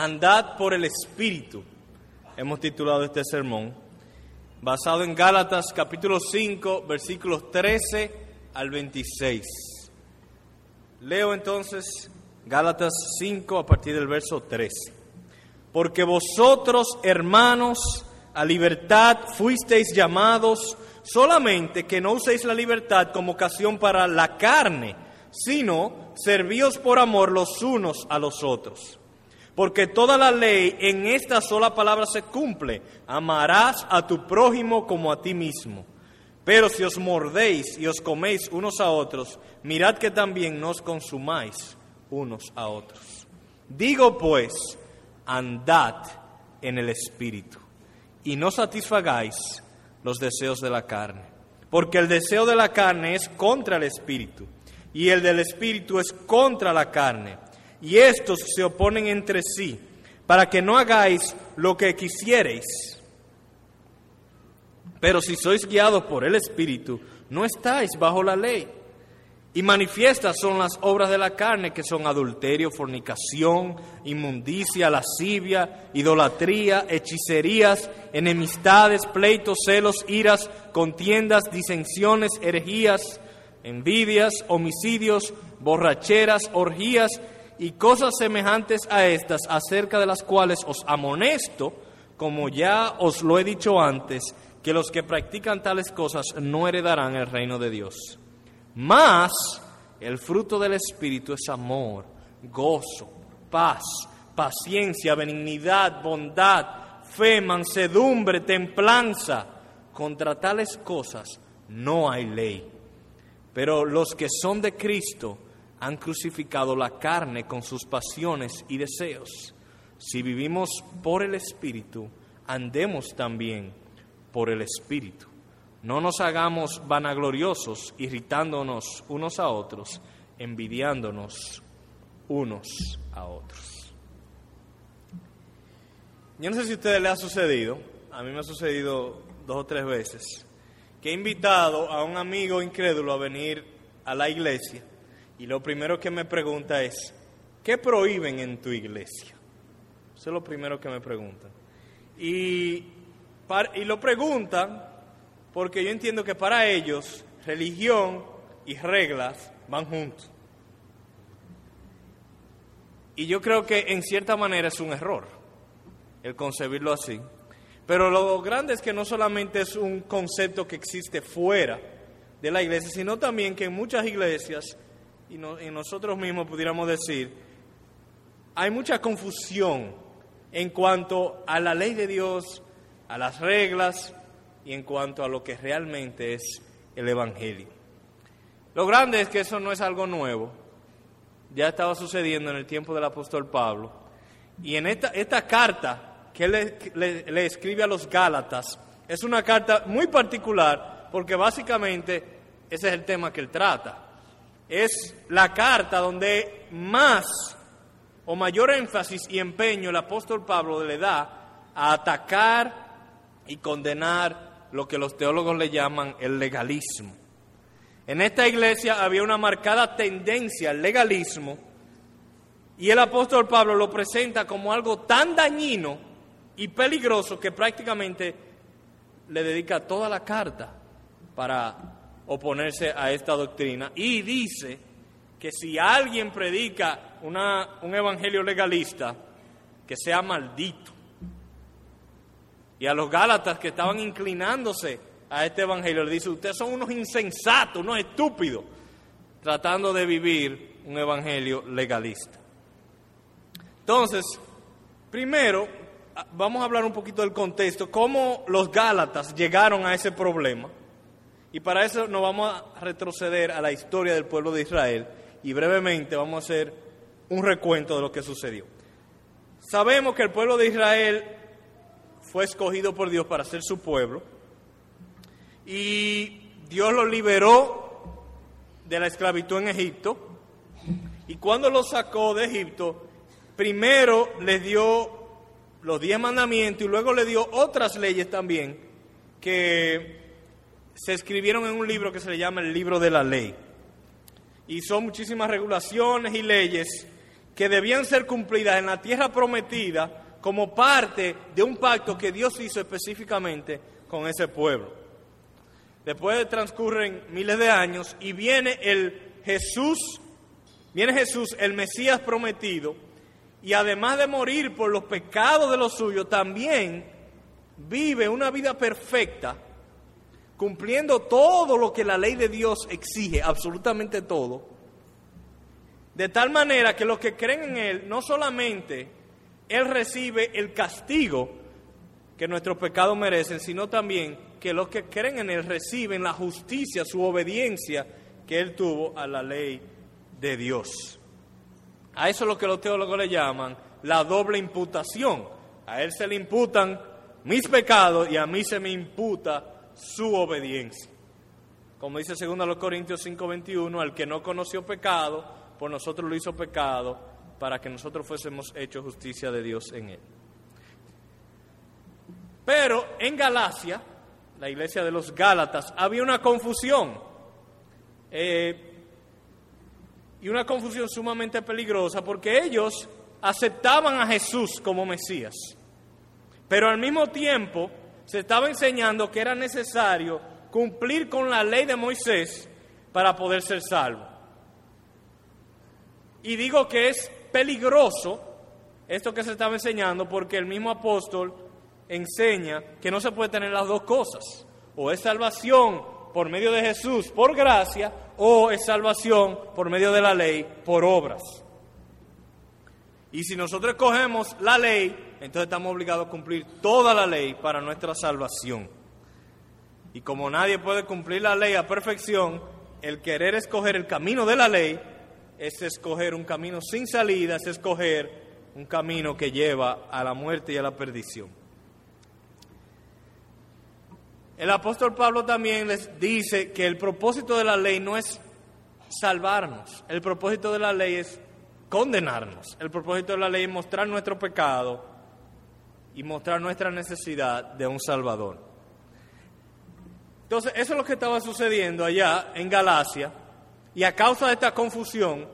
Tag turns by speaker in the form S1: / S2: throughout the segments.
S1: Andad por el Espíritu. Hemos titulado este sermón, basado en Gálatas capítulo 5, versículos 13 al 26. Leo entonces Gálatas 5 a partir del verso 13. Porque vosotros, hermanos, a libertad fuisteis llamados, solamente que no uséis la libertad como ocasión para la carne, sino servíos por amor los unos a los otros. Porque toda la ley en esta sola palabra se cumple, amarás a tu prójimo como a ti mismo. Pero si os mordéis y os coméis unos a otros, mirad que también no os consumáis unos a otros. Digo pues, andad en el Espíritu y no satisfagáis los deseos de la carne. Porque el deseo de la carne es contra el Espíritu y el del Espíritu es contra la carne. Y estos se oponen entre sí para que no hagáis lo que quisiereis. Pero si sois guiados por el Espíritu, no estáis bajo la ley. Y manifiestas son las obras de la carne, que son adulterio, fornicación, inmundicia, lascivia, idolatría, hechicerías, enemistades, pleitos, celos, iras, contiendas, disensiones, herejías, envidias, homicidios, borracheras, orgías y cosas semejantes a estas, acerca de las cuales os amonesto, como ya os lo he dicho antes, que los que practican tales cosas no heredarán el reino de Dios. Mas el fruto del Espíritu es amor, gozo, paz, paciencia, benignidad, bondad, fe, mansedumbre, templanza. Contra tales cosas no hay ley. Pero los que son de Cristo han crucificado la carne con sus pasiones y deseos. Si vivimos por el Espíritu, andemos también por el Espíritu. No nos hagamos vanagloriosos, irritándonos unos a otros, envidiándonos unos a otros. Yo no sé si a ustedes les ha sucedido, a mí me ha sucedido dos o tres veces, que he invitado a un amigo incrédulo a venir a la iglesia y lo primero que me pregunta es, ¿qué prohíben en tu iglesia? Eso es lo primero que me preguntan. Y, y lo preguntan porque yo entiendo que para ellos religión y reglas van juntos. Y yo creo que en cierta manera es un error el concebirlo así. Pero lo grande es que no solamente es un concepto que existe fuera de la iglesia, sino también que en muchas iglesias, y, y nosotros mismos pudiéramos decir, hay mucha confusión en cuanto a la ley de Dios, a las reglas, y en cuanto a lo que realmente es el Evangelio. Lo grande es que eso no es algo nuevo, ya estaba sucediendo en el tiempo del apóstol Pablo. Y en esta, esta carta que le, le escribe a los Gálatas es una carta muy particular porque básicamente ese es el tema que él trata. Es la carta donde más o mayor énfasis y empeño el apóstol Pablo le da a atacar y condenar lo que los teólogos le llaman el legalismo. En esta iglesia había una marcada tendencia al legalismo y el apóstol Pablo lo presenta como algo tan dañino y peligroso que prácticamente le dedica toda la carta para oponerse a esta doctrina y dice que si alguien predica una, un evangelio legalista, que sea maldito y a los Gálatas que estaban inclinándose a este evangelio, le dice, ustedes son unos insensatos, unos estúpidos, tratando de vivir un evangelio legalista. Entonces, primero, vamos a hablar un poquito del contexto, cómo los Gálatas llegaron a ese problema. Y para eso nos vamos a retroceder a la historia del pueblo de Israel y brevemente vamos a hacer un recuento de lo que sucedió. Sabemos que el pueblo de Israel fue escogido por Dios para ser su pueblo. Y Dios lo liberó de la esclavitud en Egipto. Y cuando lo sacó de Egipto, primero le dio los diez mandamientos y luego le dio otras leyes también que se escribieron en un libro que se le llama el libro de la ley. Y son muchísimas regulaciones y leyes que debían ser cumplidas en la tierra prometida como parte de un pacto que Dios hizo específicamente con ese pueblo. Después transcurren miles de años y viene el Jesús, viene Jesús, el Mesías prometido, y además de morir por los pecados de los suyos, también vive una vida perfecta, cumpliendo todo lo que la ley de Dios exige, absolutamente todo, de tal manera que los que creen en Él no solamente él recibe el castigo que nuestros pecados merecen, sino también que los que creen en Él reciben la justicia, su obediencia que Él tuvo a la ley de Dios. A eso es lo que los teólogos le llaman la doble imputación. A Él se le imputan mis pecados y a mí se me imputa su obediencia. Como dice 2 Corintios 5:21, al que no conoció pecado, por nosotros lo hizo pecado para que nosotros fuésemos hechos justicia de Dios en él. Pero en Galacia, la iglesia de los Gálatas, había una confusión. Eh, y una confusión sumamente peligrosa porque ellos aceptaban a Jesús como Mesías. Pero al mismo tiempo se estaba enseñando que era necesario cumplir con la ley de Moisés para poder ser salvo. Y digo que es peligroso esto que se estaba enseñando porque el mismo apóstol enseña que no se puede tener las dos cosas. O es salvación por medio de Jesús por gracia o es salvación por medio de la ley por obras. Y si nosotros escogemos la ley, entonces estamos obligados a cumplir toda la ley para nuestra salvación. Y como nadie puede cumplir la ley a perfección, el querer escoger el camino de la ley es escoger un camino sin salida, es escoger un camino que lleva a la muerte y a la perdición. El apóstol Pablo también les dice que el propósito de la ley no es salvarnos, el propósito de la ley es condenarnos, el propósito de la ley es mostrar nuestro pecado y mostrar nuestra necesidad de un Salvador. Entonces, eso es lo que estaba sucediendo allá en Galacia y a causa de esta confusión,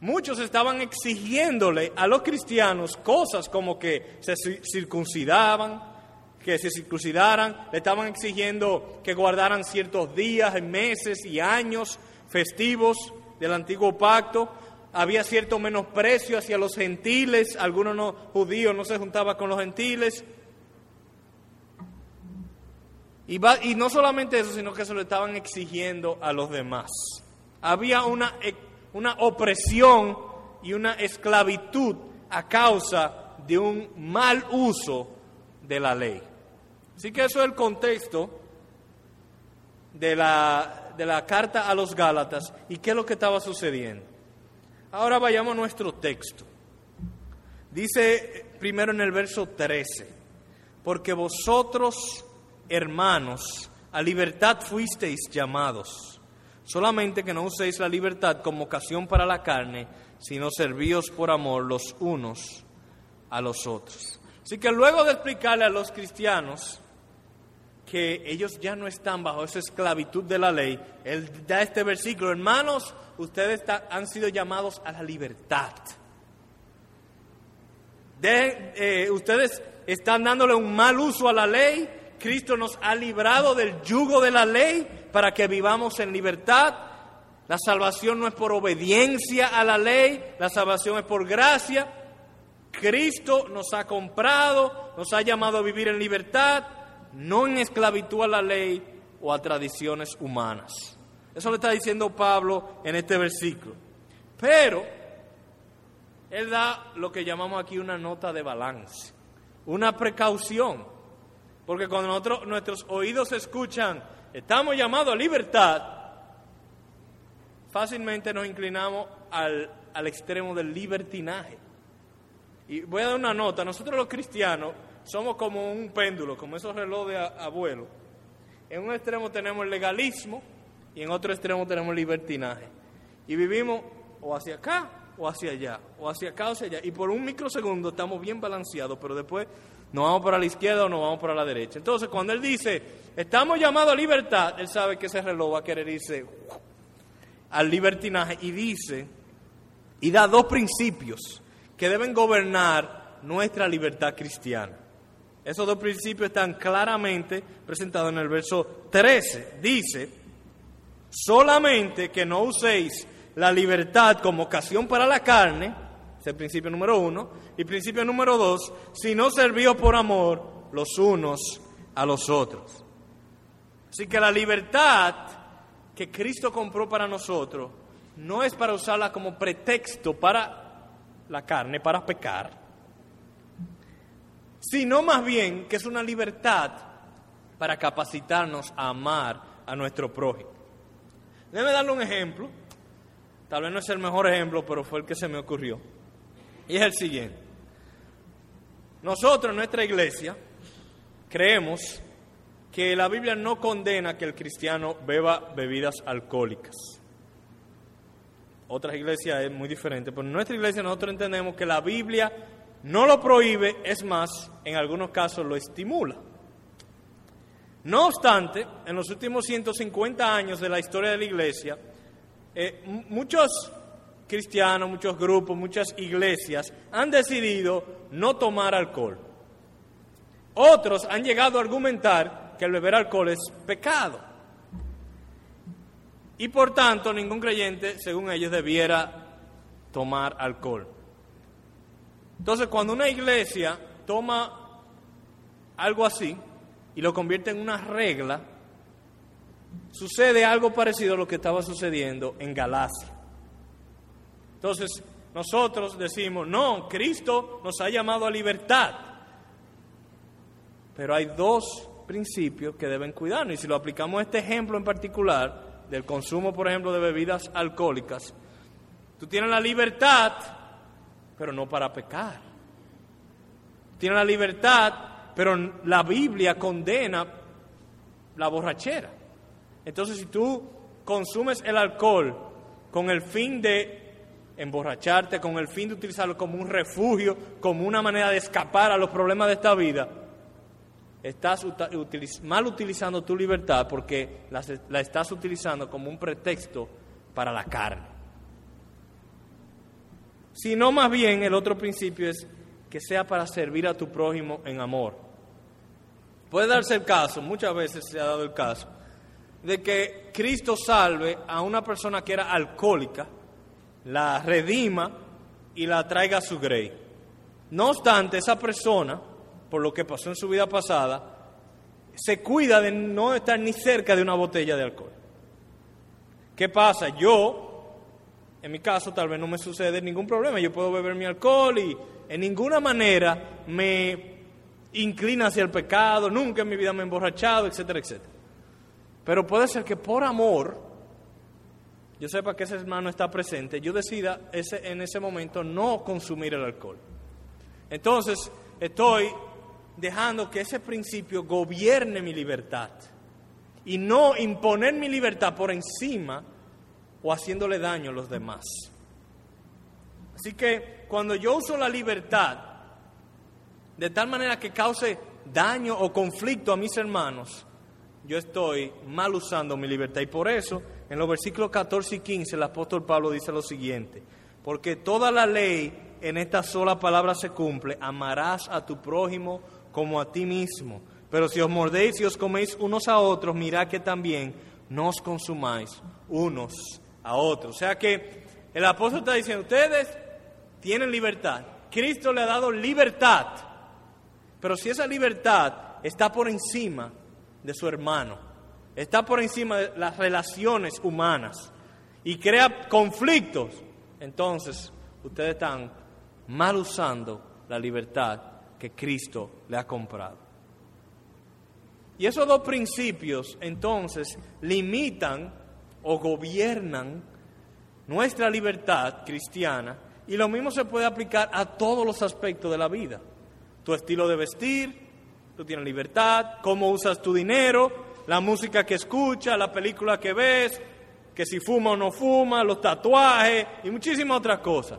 S1: muchos estaban exigiéndole a los cristianos cosas como que se circuncidaban, que se circuncidaran, le estaban exigiendo que guardaran ciertos días, meses y años festivos del antiguo pacto. Había cierto menosprecio hacia los gentiles, algunos no, judíos no se juntaban con los gentiles. Y, no solamente eso, sino que se lo estaban exigiendo a los demás había una, e, una opresión y una esclavitud a causa de un mal uso de la ley. Así que eso es el contexto de la, de la carta a los Gálatas y qué es lo que estaba sucediendo. Ahora vayamos a nuestro texto. Dice primero en el verso 13, porque vosotros, hermanos, a libertad fuisteis llamados Solamente que no uséis la libertad como ocasión para la carne, sino servíos por amor los unos a los otros. Así que luego de explicarle a los cristianos que ellos ya no están bajo esa esclavitud de la ley, él da este versículo, hermanos, ustedes han sido llamados a la libertad. Eh, ustedes están dándole un mal uso a la ley, Cristo nos ha librado del yugo de la ley para que vivamos en libertad. La salvación no es por obediencia a la ley, la salvación es por gracia. Cristo nos ha comprado, nos ha llamado a vivir en libertad, no en esclavitud a la ley o a tradiciones humanas. Eso le está diciendo Pablo en este versículo. Pero él da lo que llamamos aquí una nota de balance, una precaución. Porque cuando nuestros oídos escuchan estamos llamados a libertad, fácilmente nos inclinamos al, al extremo del libertinaje. Y voy a dar una nota, nosotros los cristianos somos como un péndulo, como esos relojes de abuelo. En un extremo tenemos el legalismo y en otro extremo tenemos el libertinaje. Y vivimos o hacia acá o hacia allá, o hacia acá o hacia allá. Y por un microsegundo estamos bien balanceados, pero después nos vamos para la izquierda o nos vamos para la derecha. Entonces, cuando él dice, estamos llamados a libertad, él sabe que ese reloj va a querer irse al libertinaje y dice, y da dos principios que deben gobernar nuestra libertad cristiana. Esos dos principios están claramente presentados en el verso 13. Dice, solamente que no uséis la libertad como ocasión para la carne, es el principio número uno, y principio número dos, sino servíos por amor los unos a los otros. Así que la libertad que Cristo compró para nosotros no es para usarla como pretexto para la carne, para pecar, sino más bien que es una libertad para capacitarnos a amar a nuestro prójimo. Déjeme darle un ejemplo, tal vez no es el mejor ejemplo, pero fue el que se me ocurrió. Y es el siguiente. Nosotros en nuestra iglesia creemos que la Biblia no condena que el cristiano beba bebidas alcohólicas. Otras iglesias es muy diferente, pero en nuestra iglesia nosotros entendemos que la Biblia no lo prohíbe, es más, en algunos casos lo estimula. No obstante, en los últimos 150 años de la historia de la iglesia, eh, muchos cristianos, muchos grupos, muchas iglesias han decidido no tomar alcohol. Otros han llegado a argumentar que el beber alcohol es pecado. Y por tanto, ningún creyente, según ellos, debiera tomar alcohol. Entonces, cuando una iglesia toma algo así y lo convierte en una regla, sucede algo parecido a lo que estaba sucediendo en Galacia. Entonces, nosotros decimos, no, Cristo nos ha llamado a libertad. Pero hay dos principios que deben cuidarnos. Y si lo aplicamos a este ejemplo en particular, del consumo, por ejemplo, de bebidas alcohólicas, tú tienes la libertad, pero no para pecar. Tienes la libertad, pero la Biblia condena la borrachera. Entonces, si tú consumes el alcohol con el fin de emborracharte, con el fin de utilizarlo como un refugio, como una manera de escapar a los problemas de esta vida, estás mal utilizando tu libertad porque la, estás utilizando como un pretexto para la carne. Sino más bien el otro principio es que sea para servir a tu prójimo en amor. Puede darse el caso, muchas veces se ha dado el caso, de que Cristo salve a una persona que era alcohólica, la redima y la traiga a su grey. No obstante, esa persona por lo que pasó en su vida pasada, se cuida de no estar ni cerca de una botella de alcohol. ¿Qué pasa? Yo, en mi caso, tal vez no me sucede ningún problema. Yo puedo beber mi alcohol y en ninguna manera me inclina hacia el pecado, nunca en mi vida me he emborrachado, etcétera, etcétera. Pero puede ser que por amor, yo sepa que ese hermano está presente, yo decida ese, en ese momento no consumir el alcohol. Entonces, estoy dejando que ese principio gobierne mi libertad y no imponer mi libertad por encima o haciéndole daño a los demás. Así que cuando yo uso la libertad de tal manera que cause daño o conflicto a mis hermanos, yo estoy mal usando mi libertad. Y por eso, en los versículos 14 y 15, el apóstol Pablo dice lo siguiente, porque toda la ley en esta sola palabra se cumple, amarás a tu prójimo como a ti mismo. Pero si os mordéis y os coméis unos a otros, mirad que también no os consumáis unos a otros. O sea que el apóstol está diciendo, ustedes tienen libertad. Cristo le ha dado libertad. Pero si esa libertad está por encima de su hermano, está por encima de las relaciones humanas y crea conflictos, entonces ustedes están mal usando la libertad que Cristo le ha comprado. Y esos dos principios entonces limitan o gobiernan nuestra libertad cristiana y lo mismo se puede aplicar a todos los aspectos de la vida. Tu estilo de vestir, tú tienes libertad, cómo usas tu dinero, la música que escuchas, la película que ves, que si fuma o no fuma, los tatuajes y muchísimas otras cosas.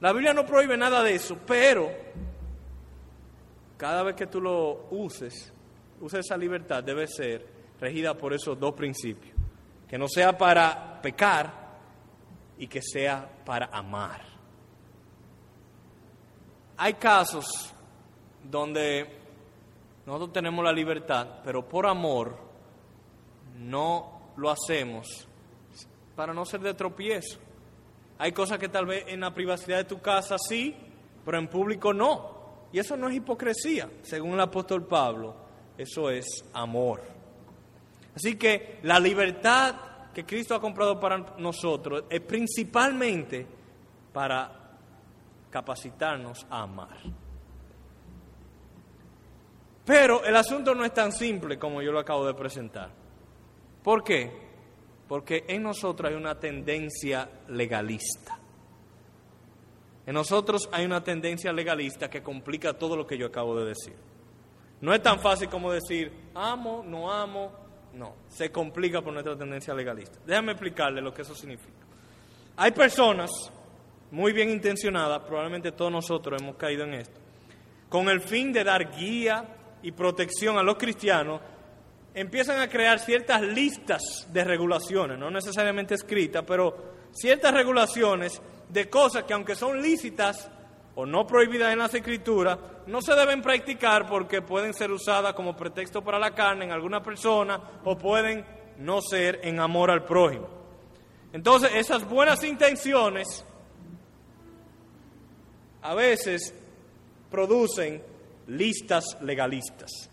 S1: La Biblia no prohíbe nada de eso, pero cada vez que tú lo uses, uses esa libertad, debe ser regida por esos dos principios. Que no sea para pecar y que sea para amar. hay casos donde nosotros tenemos la libertad, pero por amor no lo hacemos para no ser de tropiezo. Hay cosas que tal vez en la privacidad de tu casa sí, pero en público no. Y eso no es hipocresía, según el apóstol Pablo, eso es amor. Así que la libertad que Cristo ha comprado para nosotros es principalmente para capacitarnos a amar. Pero el asunto no es tan simple como yo lo acabo de presentar. ¿Por qué? Porque en nosotros hay una tendencia legalista. En nosotros hay una tendencia legalista que complica todo lo que yo acabo de decir. No es tan fácil como decir amo, no amo, no, se complica por nuestra tendencia legalista. Déjame explicarle lo que eso significa. Hay personas muy bien intencionadas, probablemente todos nosotros hemos caído en esto, con el fin de dar guía y protección a los cristianos, empiezan a crear ciertas listas de regulaciones, no necesariamente escritas, pero ciertas regulaciones de cosas que aunque son lícitas o no prohibidas en las escrituras, no se deben practicar porque pueden ser usadas como pretexto para la carne en alguna persona o pueden no ser en amor al prójimo. Entonces, esas buenas intenciones a veces producen listas legalistas.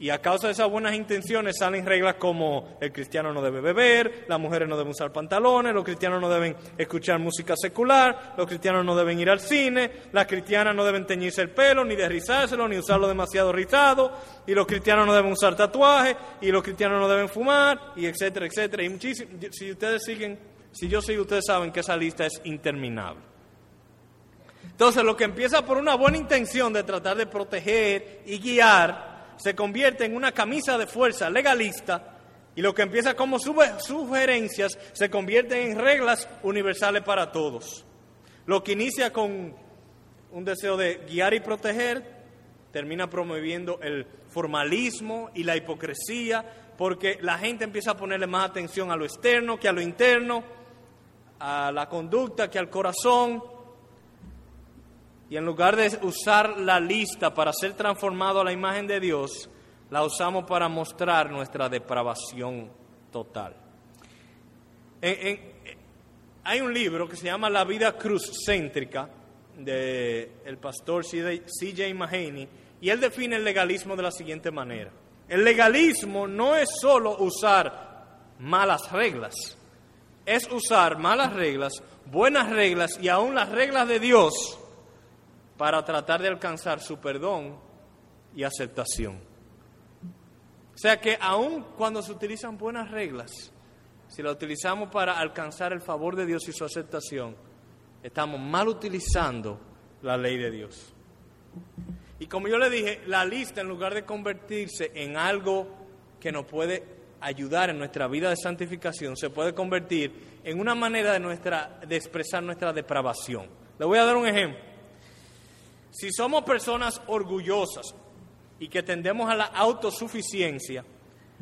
S1: Y a causa de esas buenas intenciones salen reglas como el cristiano no debe beber, las mujeres no deben usar pantalones, los cristianos no deben escuchar música secular, los cristianos no deben ir al cine, las cristianas no deben teñirse el pelo, ni derrizárselo, ni usarlo demasiado rizado, y los cristianos no deben usar tatuajes, y los cristianos no deben fumar, y etcétera, etcétera. Y muchísimo, si ustedes siguen, si yo sigo, ustedes saben que esa lista es interminable. Entonces, lo que empieza por una buena intención de tratar de proteger y guiar, se convierte en una camisa de fuerza legalista y lo que empieza como sugerencias se convierte en reglas universales para todos. Lo que inicia con un deseo de guiar y proteger termina promoviendo el formalismo y la hipocresía porque la gente empieza a ponerle más atención a lo externo que a lo interno, a la conducta que al corazón y en lugar de usar la lista para ser transformado a la imagen de Dios, la usamos para mostrar nuestra depravación total. hay un libro que se llama La vida cruzcéntrica del pastor C.J. Mahaney y él define el legalismo de la siguiente manera. El legalismo no es solo usar malas reglas, es usar malas reglas, buenas reglas y aún las reglas de Dios para tratar de alcanzar su perdón y aceptación. O sea que aun cuando se utilizan buenas reglas, si las utilizamos para alcanzar el favor de Dios y su aceptación, estamos mal utilizando la ley de Dios. Y como yo le dije, la lista en lugar de convertirse en algo que nos puede ayudar en nuestra vida de santificación, se puede convertir en una manera de, nuestra, de expresar nuestra depravación. Le voy a dar un ejemplo. Si somos personas orgullosas y que tendemos a la autosuficiencia,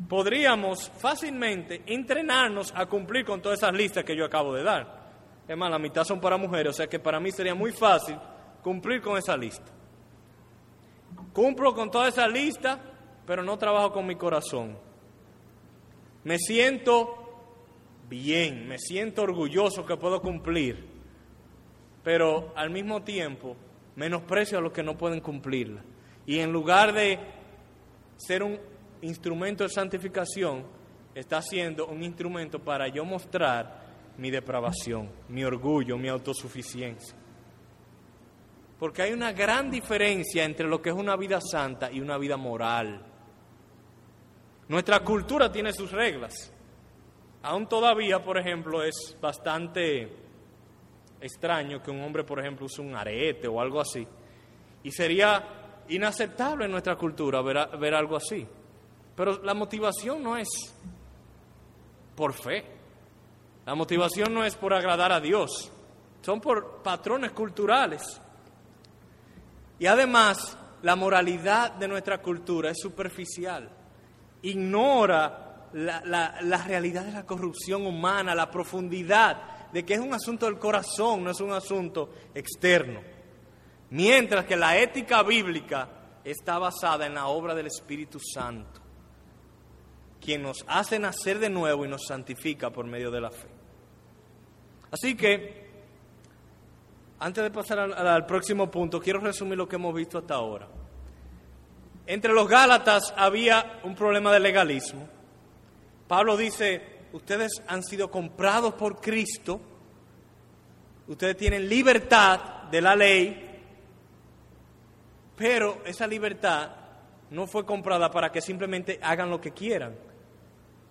S1: podríamos fácilmente entrenarnos a cumplir con todas esas listas que yo acabo de dar. Es más, la mitad son para mujeres, o sea que para mí sería muy fácil cumplir con esa lista. Cumplo con toda esa lista, pero no trabajo con mi corazón. Me siento bien, me siento orgulloso que puedo cumplir, pero al mismo tiempo menosprecio a los que no pueden cumplirla. Y en lugar de ser un instrumento de santificación, está siendo un instrumento para yo mostrar mi depravación, mi orgullo, mi autosuficiencia. Porque hay una gran diferencia entre lo que es una vida santa y una vida moral. Nuestra cultura tiene sus reglas. Aún todavía, por ejemplo, es bastante extraño que un hombre, por ejemplo, use un arete o algo así. Y sería inaceptable en nuestra cultura ver, ver algo así. Pero la motivación no es por fe. La motivación no es por agradar a Dios. Son por patrones culturales. Y además, la moralidad de nuestra cultura es superficial. Ignora la, la, la realidad de la corrupción humana, la profundidad de que es un asunto del corazón, no es un asunto externo. Mientras que la ética bíblica está basada en la obra del Espíritu Santo, quien nos hace nacer de nuevo y nos santifica por medio de la fe. Así que, antes de pasar al, próximo punto, quiero resumir lo que hemos visto hasta ahora. Entre los Gálatas había un problema de legalismo. Pablo dice, ustedes han sido comprados por Cristo, ustedes tienen libertad de la ley, pero esa libertad no fue comprada para que simplemente hagan lo que quieran.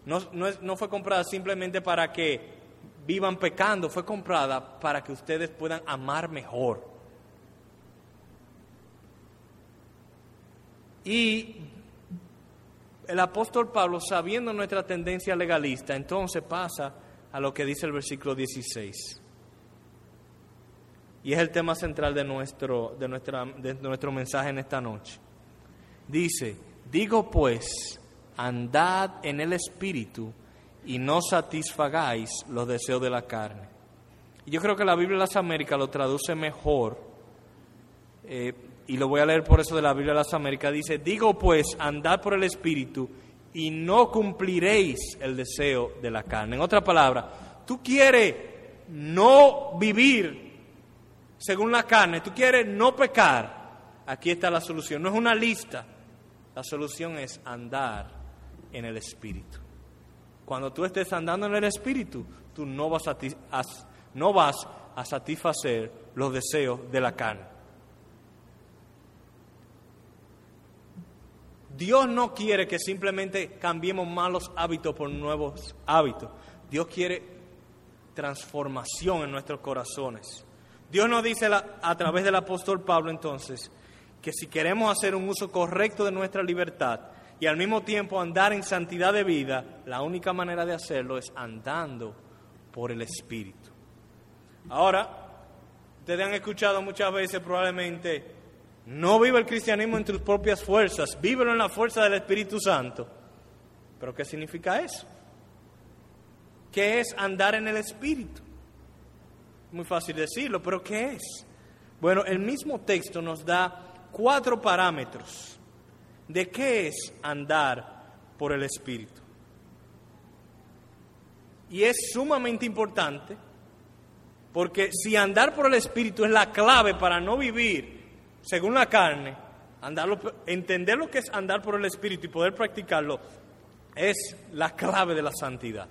S1: No, no, fue comprada simplemente para que vivan pecando, fue comprada para que ustedes puedan amar mejor. Y el apóstol Pablo, sabiendo nuestra tendencia legalista, entonces pasa a lo que dice el versículo 16. Y es el tema central de nuestro, de nuestra, de nuestro mensaje en esta noche. Dice, digo pues, andad en el Espíritu y no satisfagáis los deseos de la carne. Y yo creo que la Biblia de las Américas lo traduce mejor, eh, y lo voy a leer por eso de la Biblia de las Américas. Dice, digo pues, andad por el Espíritu y no cumpliréis el deseo de la carne. En otra palabra, tú quieres no vivir según la carne, tú quieres no pecar, aquí está la solución. No es una lista, la solución es andar en el Espíritu. Cuando tú estés andando en el Espíritu, tú no vas a, no vas a satisfacer los deseos de la carne. Dios no quiere que simplemente cambiemos malos hábitos por nuevos hábitos. Dios quiere transformación en nuestros corazones. Dios nos dice a través del apóstol Pablo entonces que si queremos hacer un uso correcto de nuestra libertad, y al mismo tiempo andar en santidad de vida, la única manera de hacerlo es andando por el Espíritu. Ahora, ustedes han escuchado muchas veces probablemente, no vive el cristianismo en tus propias fuerzas, vívelo en la fuerza del Espíritu Santo. ¿Pero qué significa eso? ¿Qué es andar en el Espíritu? Muy fácil decirlo, pero ¿qué es? Bueno, el mismo texto nos da cuatro parámetros de qué es andar por el Espíritu. Y es sumamente importante porque si andar por el Espíritu es la clave para no vivir según la carne, entender lo que es andar por el Espíritu y poder practicarlo es la clave de la santidad.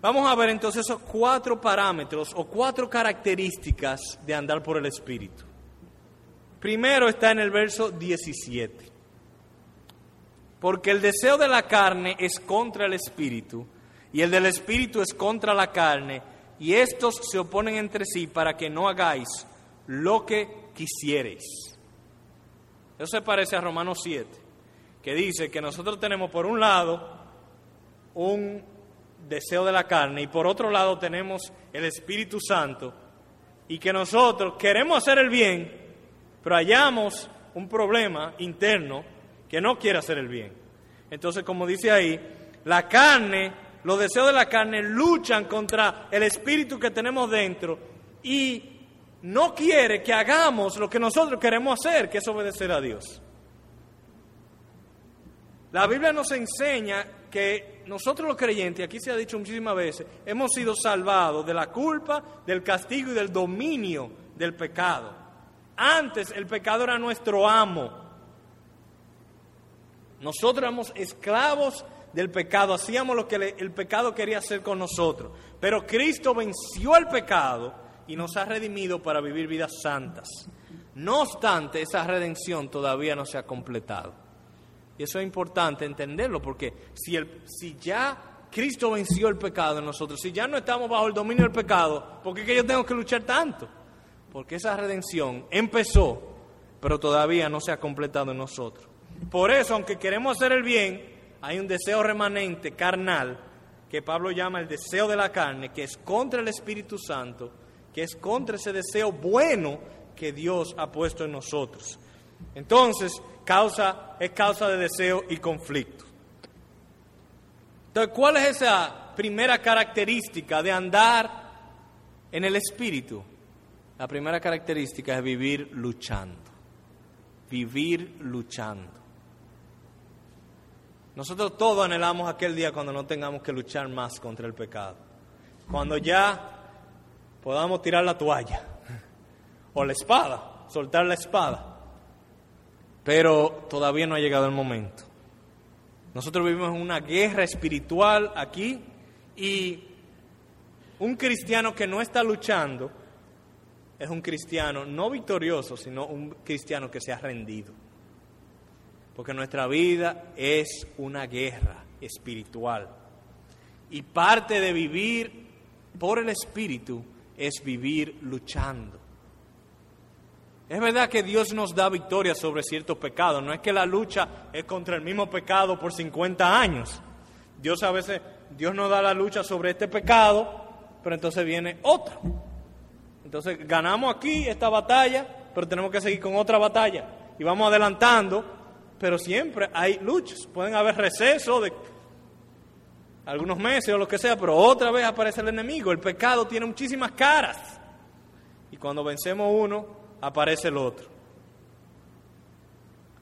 S1: Vamos a ver entonces esos cuatro parámetros o cuatro características de andar por el Espíritu. Primero está en el verso 17. Porque el deseo de la carne es contra el espíritu y el del espíritu es contra la carne y estos se oponen entre sí para que no hagáis lo que quisiereis. Eso se parece a Romanos 7, que dice que nosotros tenemos por un lado un deseo de la carne y por otro lado tenemos el Espíritu Santo y que nosotros queremos hacer el bien, pero hallamos un problema interno que no quiere hacer el bien. Entonces, como dice ahí, la carne, los deseos de la carne luchan contra el espíritu que tenemos dentro y no quiere que hagamos lo que nosotros queremos hacer, que es obedecer a Dios. La Biblia nos enseña que nosotros los creyentes, aquí se ha dicho muchísimas veces, hemos sido salvados de la culpa, del castigo y del dominio del pecado. Antes el pecado era nuestro amo. Nosotros éramos esclavos del pecado, hacíamos lo que el pecado quería hacer con nosotros. Pero Cristo venció el pecado y nos ha redimido para vivir vidas santas. No obstante, esa redención todavía no se ha completado. Y eso es importante entenderlo, porque si, el, si ya Cristo venció el pecado en nosotros, si ya no estamos bajo el dominio del pecado, ¿por qué yo tengo que luchar tanto? Porque esa redención empezó, pero todavía no se ha completado en nosotros. Por eso, aunque queremos hacer el bien, hay un deseo remanente carnal que Pablo llama el deseo de la carne, que es contra el Espíritu Santo, que es contra ese deseo bueno que Dios ha puesto en nosotros. Entonces, causa, es causa de deseo y conflicto. Entonces, ¿cuál es esa primera característica de andar en el Espíritu? La primera característica es vivir luchando. Vivir luchando. Nosotros todos anhelamos aquel día cuando no tengamos que luchar más contra el pecado. Cuando ya podamos tirar la toalla o la espada, soltar la espada. Pero todavía no ha llegado el momento. Nosotros vivimos una guerra espiritual aquí y un cristiano que no está luchando es un cristiano no victorioso, sino un cristiano que se ha rendido. Porque nuestra vida es una guerra espiritual. Y parte de vivir por el Espíritu es vivir luchando. Es verdad que Dios nos da victoria sobre ciertos pecados. No es que la lucha es contra el mismo pecado por 50 años. Dios a veces, Dios nos da la lucha sobre este pecado, pero entonces viene otro. Entonces ganamos aquí esta batalla, pero tenemos que seguir con otra batalla. Y vamos adelantando, pero siempre hay luchas. Pueden haber recesos de algunos meses o lo que sea, pero otra vez aparece el enemigo. El pecado tiene muchísimas caras. Y cuando vencemos uno, aparece el otro.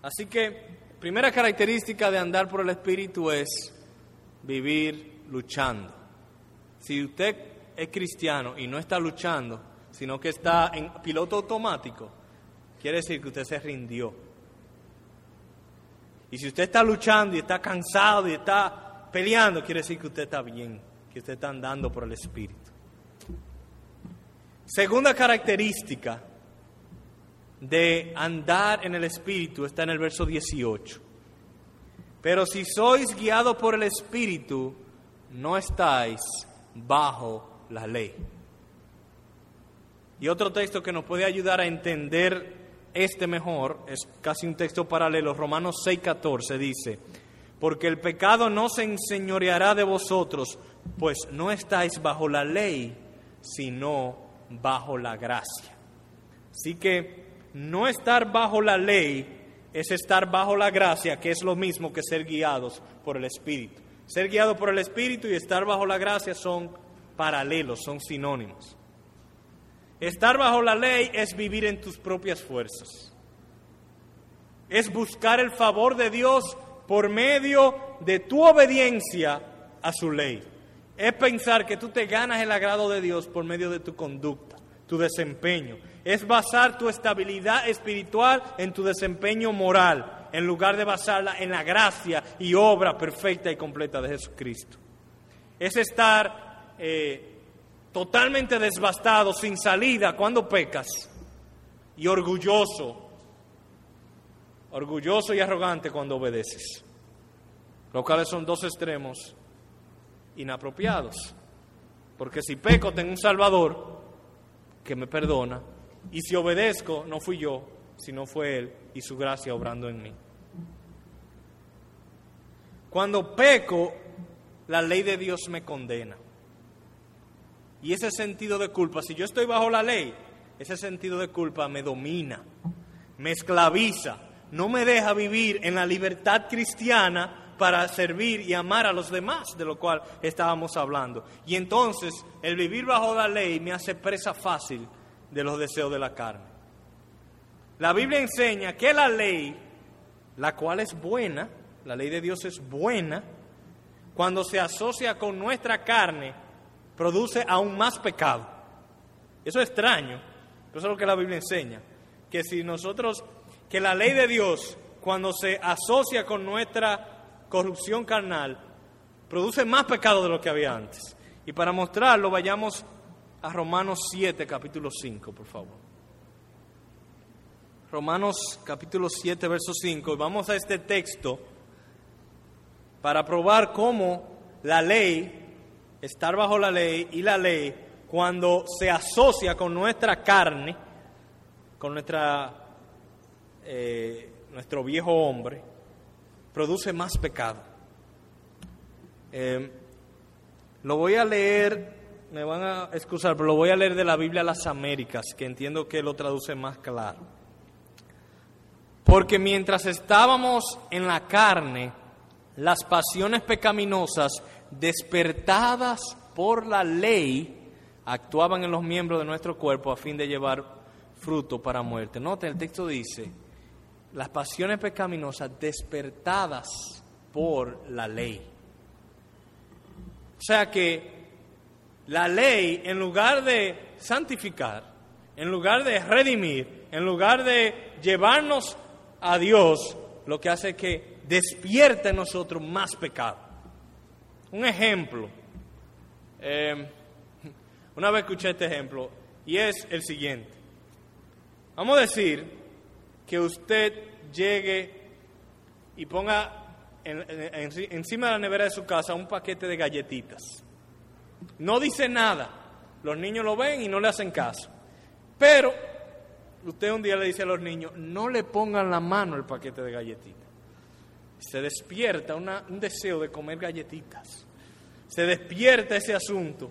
S1: Así que, primera característica de andar por el Espíritu es vivir luchando. Si usted es cristiano y no está luchando, sino que está en piloto automático, quiere decir que usted se rindió. Y si usted está luchando y está cansado y está peleando, quiere decir que usted está bien, que usted está andando por el Espíritu. Segunda característica de andar en el Espíritu está en el verso 18. Pero si sois guiados por el Espíritu, no estáis bajo la ley. Y otro texto que nos puede ayudar a entender este mejor es casi un texto paralelo, Romanos 6:14 dice, porque el pecado no se enseñoreará de vosotros, pues no estáis bajo la ley, sino bajo la gracia. Así que no estar bajo la ley es estar bajo la gracia, que es lo mismo que ser guiados por el Espíritu. Ser guiado por el Espíritu y estar bajo la gracia son paralelos, son sinónimos. Estar bajo la ley es vivir en tus propias fuerzas. Es buscar el favor de Dios por medio de tu obediencia a su ley. Es pensar que tú te ganas el agrado de Dios por medio de tu conducta, tu desempeño. Es basar tu estabilidad espiritual en tu desempeño moral, en lugar de basarla en la gracia y obra perfecta y completa de Jesucristo. Es estar eh, totalmente desbastado, sin salida, cuando pecas, y orgulloso, orgulloso y arrogante cuando obedeces. Los cuales son dos extremos inapropiados. Porque si peco, tengo un Salvador que me perdona, y si obedezco, no fui yo, sino fue Él y su gracia obrando en mí. Cuando peco, la ley de Dios me condena. Y ese sentido de culpa, si yo estoy bajo la ley, ese sentido de culpa me domina, me esclaviza, no me deja vivir en la libertad cristiana para servir y amar a los demás, de lo cual estábamos hablando. Y entonces el vivir bajo la ley me hace presa fácil de los deseos de la carne. La Biblia enseña que la ley, la cual es buena, la ley de Dios es buena, cuando se asocia con nuestra carne, produce aún más pecado. Eso es extraño, eso es lo que la Biblia enseña. Que si nosotros, que la ley de Dios, cuando se asocia con nuestra corrupción carnal, produce más pecado de lo que había antes. Y para mostrarlo, vayamos a Romanos 7, capítulo 5, por favor. Romanos capítulo 7, verso 5. Y vamos a este texto para probar cómo la ley estar bajo la ley y la ley, cuando se asocia con nuestra carne, con nuestra, eh, nuestro viejo hombre, produce más pecado. Eh, lo voy a leer, me van a excusar, pero lo voy a leer de la Biblia a las Américas, que entiendo que lo traduce más claro. Porque mientras estábamos en la carne, las pasiones pecaminosas despertadas por la ley, actuaban en los miembros de nuestro cuerpo a fin de llevar fruto para muerte. Note, el texto dice, las pasiones pecaminosas despertadas por la ley. O sea que la ley, en lugar de santificar, en lugar de redimir, en lugar de llevarnos a Dios, lo que hace es que despierta en nosotros más pecado. Un ejemplo. Eh, una vez escuché este ejemplo y es el siguiente. Vamos a decir que usted llegue y ponga encima de la nevera de su casa un paquete de galletitas. No dice nada. Los niños lo ven y no le hacen caso. Pero usted un día le dice a los niños, no le pongan la mano el paquete de galletitas. Se despierta un deseo de comer galletitas. Se despierta ese asunto.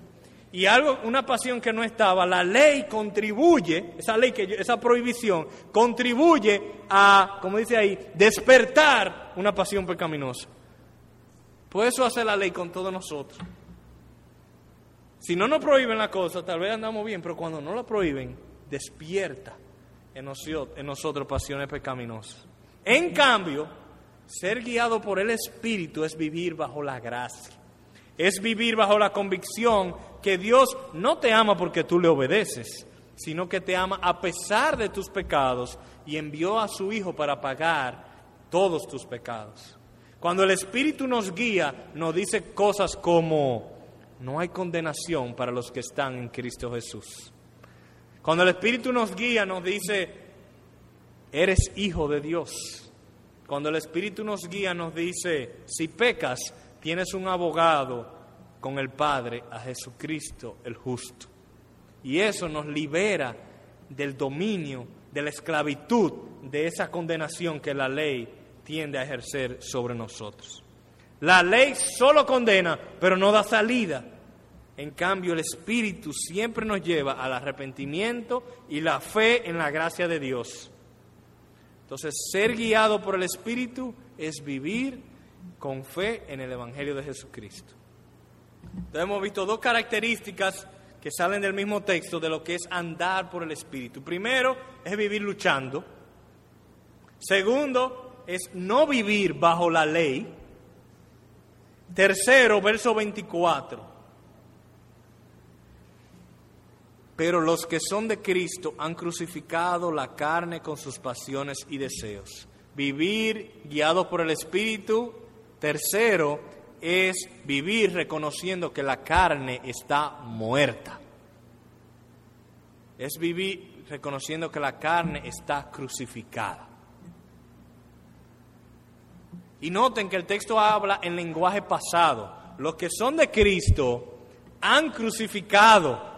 S1: Y algo, una pasión que no estaba, la ley contribuye, esa ley, que, esa prohibición, contribuye a, como dice ahí, despertar una pasión pecaminosa. Pues eso hace la ley con todos nosotros. Si no nos prohíben la cosa, tal vez andamos bien, pero cuando no la prohíben, despierta en en nosotros pasiones pecaminosas. En cambio, ser guiado por el Espíritu es vivir bajo la gracia. Es vivir bajo la convicción que Dios no te ama porque tú le obedeces, sino que te ama a pesar de tus pecados y envió a su Hijo para pagar todos tus pecados. Cuando el Espíritu nos guía, nos dice cosas como, no hay condenación para los que están en Cristo Jesús. Cuando el Espíritu nos guía, nos dice, eres hijo de Dios. Cuando el Espíritu nos guía, nos dice, si pecas, tienes un abogado con el Padre, a Jesucristo el justo. Y eso nos libera del dominio, de la esclavitud, de esa condenación que la ley tiende a ejercer sobre nosotros. La ley solo condena, pero no da salida. En cambio, el Espíritu siempre nos lleva al arrepentimiento y la fe en la gracia de Dios. Entonces, ser guiado por el Espíritu es vivir con fe en el Evangelio de Jesucristo. Entonces, hemos visto dos características que salen del mismo texto de lo que es andar por el Espíritu. Primero es vivir luchando. Segundo es no vivir bajo la ley. Tercero, verso 24 Pero los que son de Cristo han crucificado la carne con sus pasiones y deseos. Vivir guiado por el Espíritu. Tercero es vivir reconociendo que la carne está muerta. Es vivir reconociendo que la carne está crucificada. Y noten que el texto habla en lenguaje pasado. Los que son de Cristo han crucificado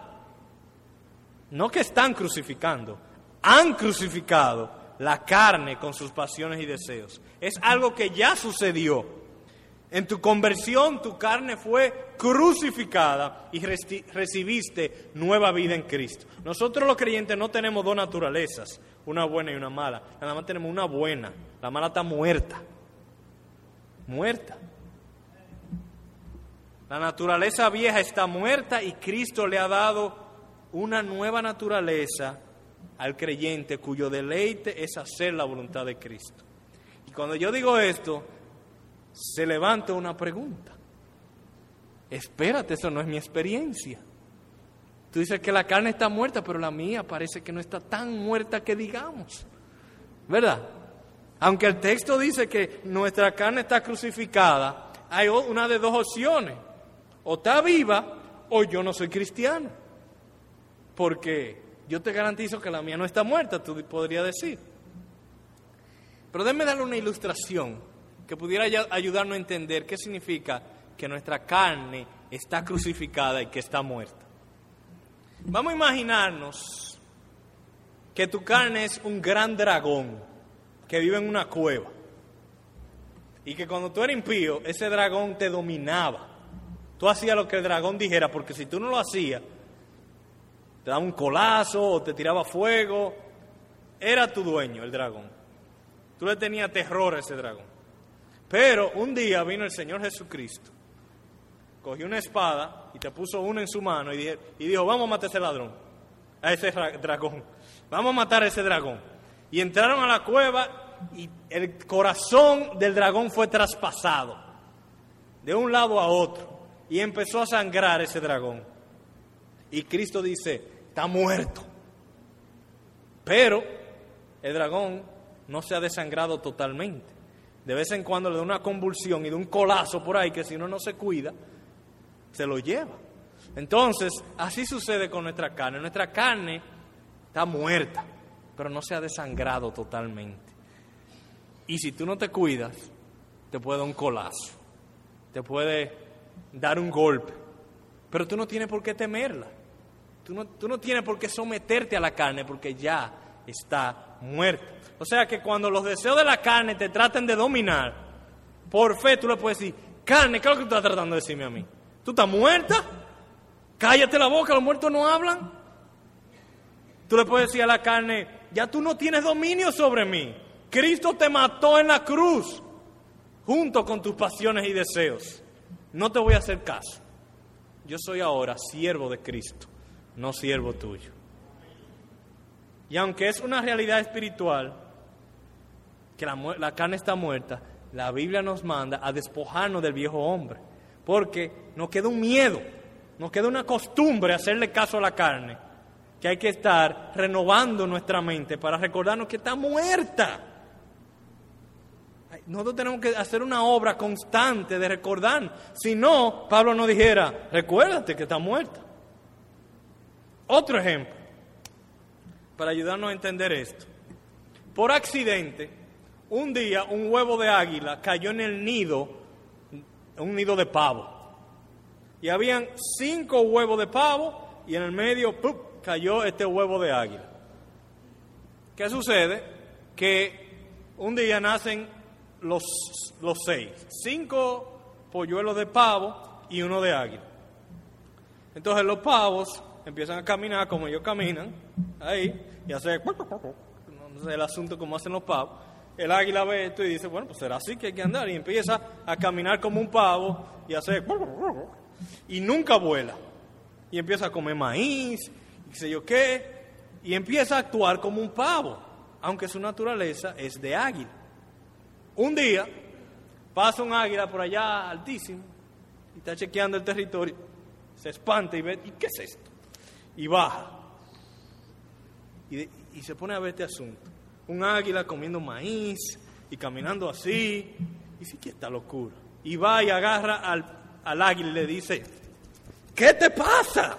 S1: no que están crucificando, han crucificado la carne con sus pasiones y deseos. Es algo que ya sucedió. En tu conversión tu carne fue crucificada y recibiste nueva vida en Cristo. Nosotros los creyentes no tenemos dos naturalezas, una buena y una mala. Nada más tenemos una buena. La mala está muerta. Muerta. La naturaleza vieja está muerta y Cristo le ha dado una nueva naturaleza al creyente cuyo deleite es hacer la voluntad de Cristo. Y cuando yo digo esto, se levanta una pregunta. Espérate, eso no es mi experiencia. Tú dices que la carne está muerta, pero la mía parece que no está tan muerta que digamos. ¿Verdad? Aunque el texto dice que nuestra carne está crucificada, hay una de dos opciones. O está viva o yo no soy cristiano porque yo te garantizo que la mía no está muerta, tú podrías decir. Pero déme darle una ilustración que pudiera ayudarnos a entender qué significa que nuestra carne está crucificada y que está muerta. Vamos a imaginarnos que tu carne es un gran dragón que vive en una cueva y que cuando tú eras impío, ese dragón te dominaba. Tú hacías lo que el dragón dijera, porque si tú no lo hacías, te daba un colazo o te tiraba fuego. Era tu dueño, el dragón. Tú le tenías terror a ese dragón. Pero un día vino el Señor Jesucristo cogió una espada y te puso una en su mano y, dijo, vamos a matar a ese ladrón, a ese dragón, vamos a matar a ese dragón. Y entraron a la cueva y el corazón del dragón fue traspasado de un lado a otro y empezó a sangrar ese dragón. Y Cristo dice, está muerto. Pero el dragón no se ha desangrado totalmente. De vez en cuando le da una convulsión y de un colazo por ahí que si uno no se cuida, se lo lleva. Entonces, así sucede con nuestra carne. Nuestra carne está muerta, pero no se ha desangrado totalmente. Y si tú no te cuidas, te puede dar un colazo, te puede dar un golpe, pero tú no tienes por qué temerla. Tú no, tú no tienes por qué someterte a la carne porque ya está muerta. O sea que cuando los deseos de la carne te traten de dominar, por fe tú le puedes decir, carne, ¿qué es lo que tú estás tratando de decirme a mí? ¿Tú estás muerta? Cállate la boca, los muertos no hablan. Tú le puedes decir a la carne, ya tú no tienes dominio sobre mí. Cristo te mató en la cruz junto con tus pasiones y deseos. No te voy a hacer caso. Yo soy ahora siervo de Cristo, no siervo tuyo. Y aunque es una realidad espiritual, que la, carne está muerta, la Biblia nos manda a despojarnos del viejo hombre, porque nos queda un miedo, nos queda una costumbre hacerle caso a la carne, que hay que estar renovando nuestra mente para recordarnos que está muerta. Nosotros tenemos que hacer una obra constante de recordar. Si no, Pablo no dijera, recuérdate que está muerta. Otro ejemplo, para ayudarnos a entender esto. Por accidente, un día un huevo de águila cayó en el nido, un nido de pavo. Y habían cinco huevos de pavo y en el medio cayó este huevo de águila. ¿Qué sucede? Que un día nacen los, los seis, cinco polluelos de pavo y uno de águila. Entonces los pavos empiezan a caminar como ellos caminan, ahí, y hace el asunto como hacen los pavos. El águila ve esto y dice, bueno, pues será así que hay que andar. Y empieza a caminar como un pavo y hace... Y nunca vuela. Y empieza a comer maíz, y sé yo qué. Y empieza a actuar como un pavo, aunque su naturaleza es de águila. Un día pasa un águila por allá altísimo y está chequeando el territorio, se espanta y ve, ¿y qué es esto? Y baja. Y, se pone a ver este asunto. Un águila comiendo maíz y caminando así. Y sí que está locura. Y va y agarra al, al águila y le dice, ¿qué te pasa?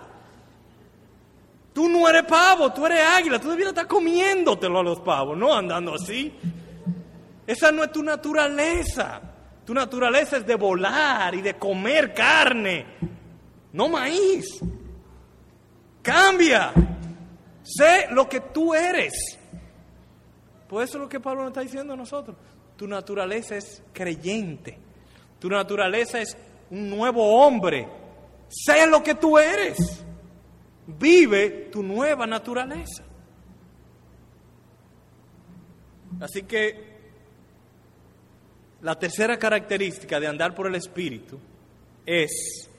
S1: Tú no eres pavo, tú eres águila, tú debieras estar comiéndotelo a los pavos, no andando así. Esa no es tu naturaleza. Tu naturaleza es de volar y de comer carne, no maíz. Cambia. Sé lo que tú eres. Por eso es lo que Pablo nos está diciendo a nosotros. Tu naturaleza es creyente. Tu naturaleza es un nuevo hombre. Sé lo que tú eres. Vive tu nueva naturaleza. Así que la tercera característica de andar por el Espíritu es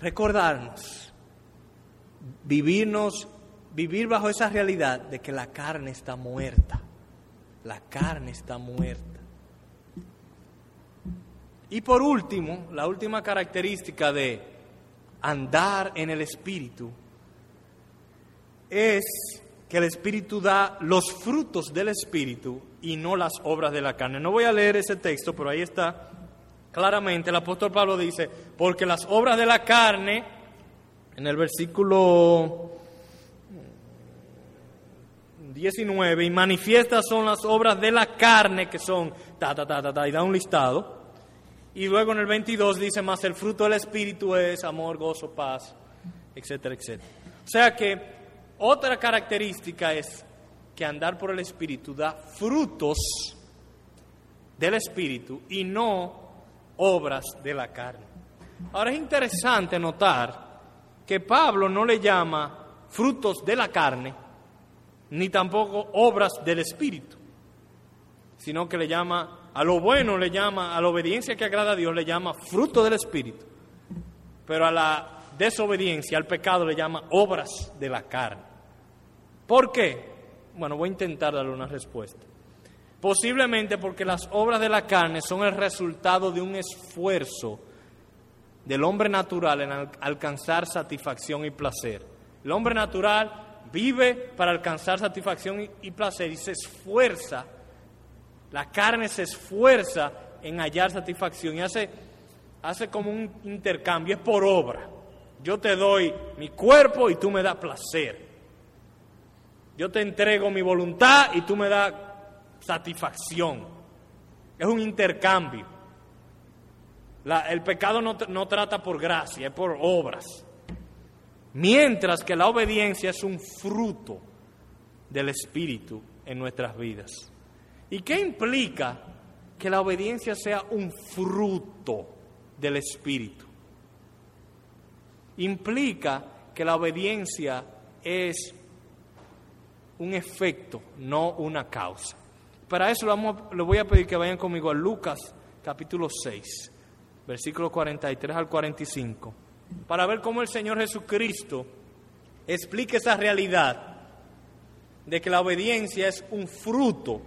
S1: recordarnos, vivirnos, vivir bajo esa realidad de que la carne está muerta. La carne está muerta. Y por último, la última característica de andar en el Espíritu es que el Espíritu da los frutos del Espíritu y no las obras de la carne. No voy a leer ese texto, pero ahí está claramente. El apóstol Pablo dice, porque las obras de la carne, en el versículo 19, y manifiestas son las obras de la carne, que son, ta, ta, ta, ta, ta, y da un listado. Y luego en el 22 dice, más el fruto del Espíritu es amor, gozo, paz, etcétera, etcétera. O sea que otra característica es que andar por el Espíritu da frutos del Espíritu y no obras de la carne. Ahora es interesante notar que Pablo no le llama frutos de la carne, ni tampoco obras del Espíritu, sino que le llama a lo bueno, le llama a la obediencia que agrada a Dios, le llama fruto del Espíritu. pero a la desobediencia, al pecado, le llama obras de la carne. ¿Por qué? Bueno, voy a intentar darle una respuesta. Posiblemente porque las obras de la carne son el resultado de un esfuerzo del hombre natural en alcanzar satisfacción y placer. El hombre natural vive para alcanzar satisfacción y placer y se esfuerza, la carne se esfuerza en hallar satisfacción y hace, hace como un intercambio, es por obra. Yo te doy mi cuerpo y tú me das placer. Yo te entrego mi voluntad y tú me das satisfacción. Es un intercambio. el pecado no, no trata por gracia, es por obras. Mientras que la obediencia es un fruto del Espíritu en nuestras vidas. ¿Y qué implica que la obediencia sea un fruto del Espíritu? Implica que la obediencia es un efecto, no una causa. Para eso le voy a pedir que vayan conmigo a Lucas capítulo 6, versículos 43 al 45, para ver cómo el Señor Jesucristo explica esa realidad de que la obediencia es un fruto,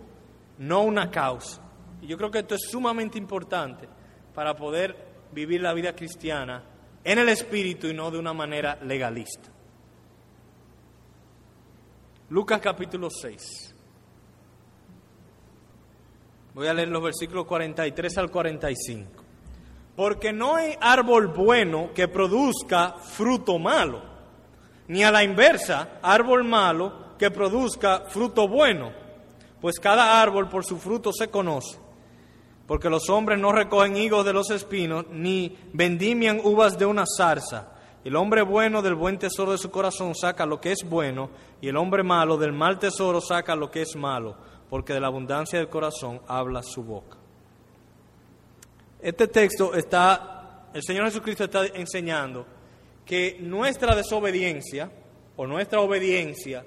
S1: no una causa. Y yo creo que esto es sumamente importante para poder vivir la vida cristiana en el Espíritu y no de una manera legalista. Lucas capítulo 6. Voy a leer los versículos 43 al 45. Porque no hay árbol bueno que produzca fruto malo, ni a la inversa, árbol malo que produzca fruto bueno, pues cada árbol por su fruto se conoce. Porque los hombres no recogen higos de los espinos, ni vendimian uvas de una zarza. El hombre bueno del buen tesoro de su corazón saca lo que es bueno, y el hombre malo del mal tesoro saca lo que es malo, porque de la abundancia del corazón habla su boca. Este texto está, el Señor Jesucristo está enseñando que nuestra desobediencia o nuestra obediencia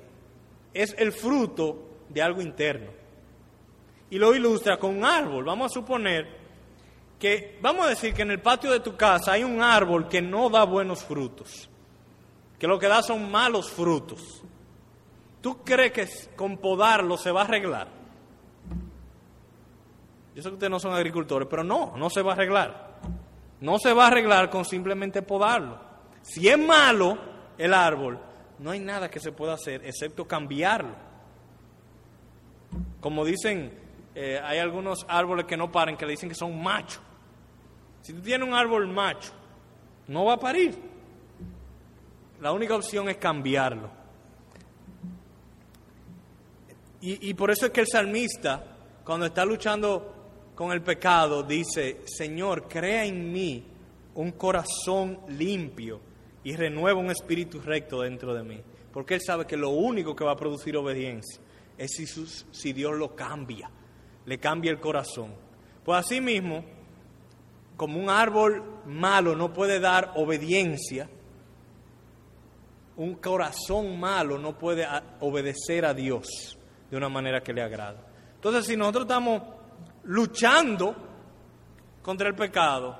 S1: es el fruto de algo interno. Y lo ilustra con un árbol. Vamos a suponer que vamos a decir que en el patio de tu casa hay un árbol que no da buenos frutos, que lo que da son malos frutos. ¿Tú crees que con podarlo se va a arreglar? Yo sé que ustedes no son agricultores, pero no, no se va a arreglar. No se va a arreglar con simplemente podarlo. Si es malo el árbol, no hay nada que se pueda hacer excepto cambiarlo. Como dicen, eh, hay algunos árboles que no paren, que le dicen que son machos. Si tú tienes un árbol macho, no va a parir. La única opción es cambiarlo. Y, y por eso es que el salmista, cuando está luchando con el pecado, dice, Señor, crea en mí un corazón limpio y renueva un espíritu recto dentro de mí. Porque Él sabe que lo único que va a producir obediencia es si, si Dios lo cambia, le cambia el corazón. Pues así mismo, como un árbol malo no puede dar obediencia, un corazón malo no puede obedecer a Dios de una manera que le agrada. Entonces, si nosotros estamos luchando contra el pecado,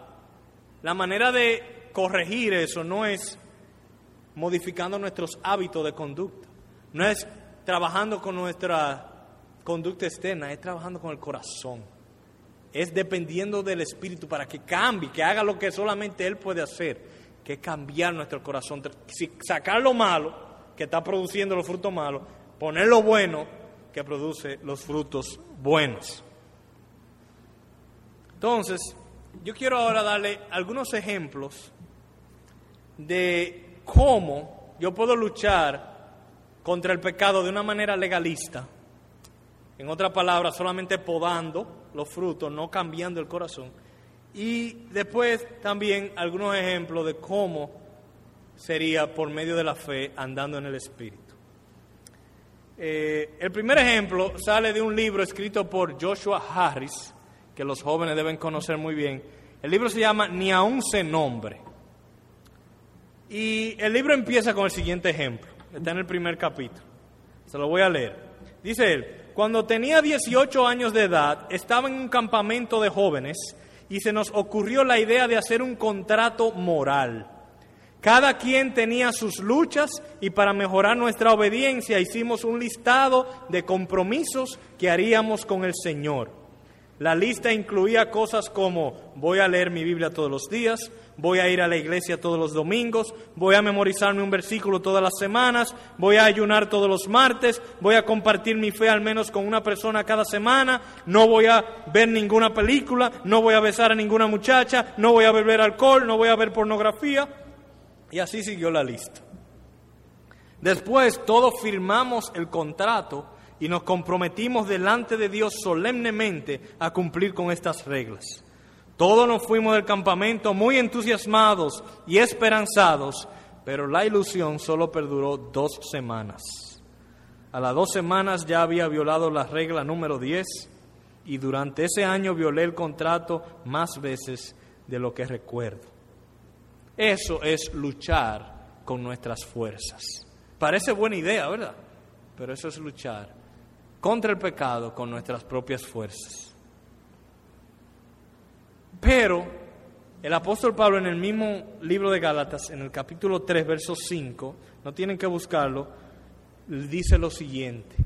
S1: la manera de corregir eso no es modificando nuestros hábitos de conducta, no es trabajando con nuestra conducta externa, es trabajando con el corazón. Es dependiendo del Espíritu para que cambie, que haga lo que solamente Él puede hacer, que cambiar nuestro corazón, sacar lo malo que está produciendo los frutos malos, poner lo bueno que produce los frutos buenos. Entonces, yo quiero ahora darle algunos ejemplos de cómo yo puedo luchar contra el pecado de una manera legalista en otras palabras, solamente podando los frutos, no cambiando el corazón. Y después también algunos ejemplos de cómo sería por medio de la fe andando en el Espíritu. Eh, el primer ejemplo sale de un libro escrito por Joshua Harris, que los jóvenes deben conocer muy bien. El libro se llama Ni aún se nombre. Y el libro empieza con el siguiente ejemplo. Está en el primer capítulo. Se lo voy a leer. Dice él, cuando tenía 18 años de edad, estaba en un campamento de jóvenes y se nos ocurrió la idea de hacer un contrato moral. Cada quien tenía sus luchas y para mejorar nuestra obediencia hicimos un listado de compromisos que haríamos con el Señor. La lista incluía cosas como voy a leer mi Biblia todos los días, voy a ir a la iglesia todos los domingos, voy a memorizarme un versículo todas las semanas, voy a ayunar todos los martes, voy a compartir mi fe al menos con una persona cada semana, no voy a ver ninguna película, no voy a besar a ninguna muchacha, no voy a beber alcohol, no voy a ver pornografía. Y así siguió la lista. Después todos firmamos el contrato y nos comprometimos delante de Dios solemnemente a cumplir con estas reglas. Todos nos fuimos del campamento muy entusiasmados y esperanzados, pero la ilusión solo perduró dos semanas. A las dos semanas ya había violado la regla número 10 y durante ese año violé el contrato más veces de lo que recuerdo. Eso es luchar con nuestras fuerzas. Parece buena idea, ¿verdad? Pero eso es luchar contra el pecado con nuestras propias fuerzas. Pero el apóstol Pablo en el mismo libro de Gálatas, en el capítulo 3, verso 5, no tienen que buscarlo, dice lo siguiente.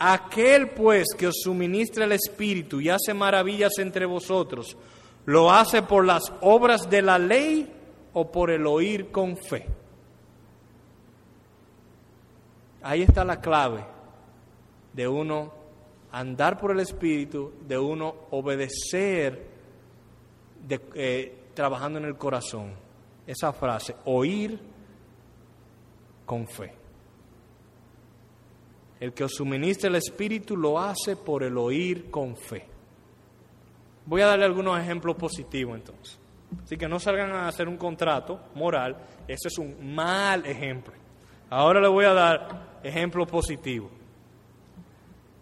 S1: Aquel pues que os suministra el Espíritu y hace maravillas entre vosotros, ¿lo hace por las obras de la ley o por el oír con fe. Ahí está la clave de uno andar por el Espíritu, de uno obedecer, de, eh, trabajando en el corazón. Esa frase, oír con fe. El que os suministra el Espíritu lo hace por el oír con fe. Voy a darle algunos ejemplos positivos entonces. Así que no salgan a hacer un contrato moral, ese es un mal ejemplo. Ahora le voy a dar ejemplo positivo.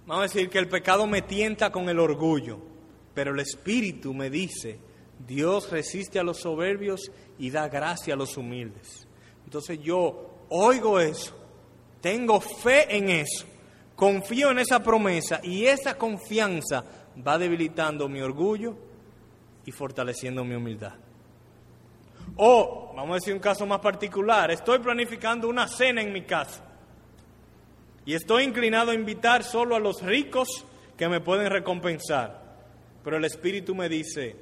S1: Vamos a decir que el pecado me tienta con el orgullo, pero el Espíritu me dice, Dios resiste a los soberbios y da gracia a los humildes. Entonces yo oigo eso, tengo fe en eso, confío en esa promesa y esa confianza va debilitando mi orgullo y fortaleciendo mi humildad. O, vamos a decir un caso más particular, estoy planificando una cena en mi casa y estoy inclinado a invitar solo a los ricos que me pueden recompensar. Pero el Espíritu me dice,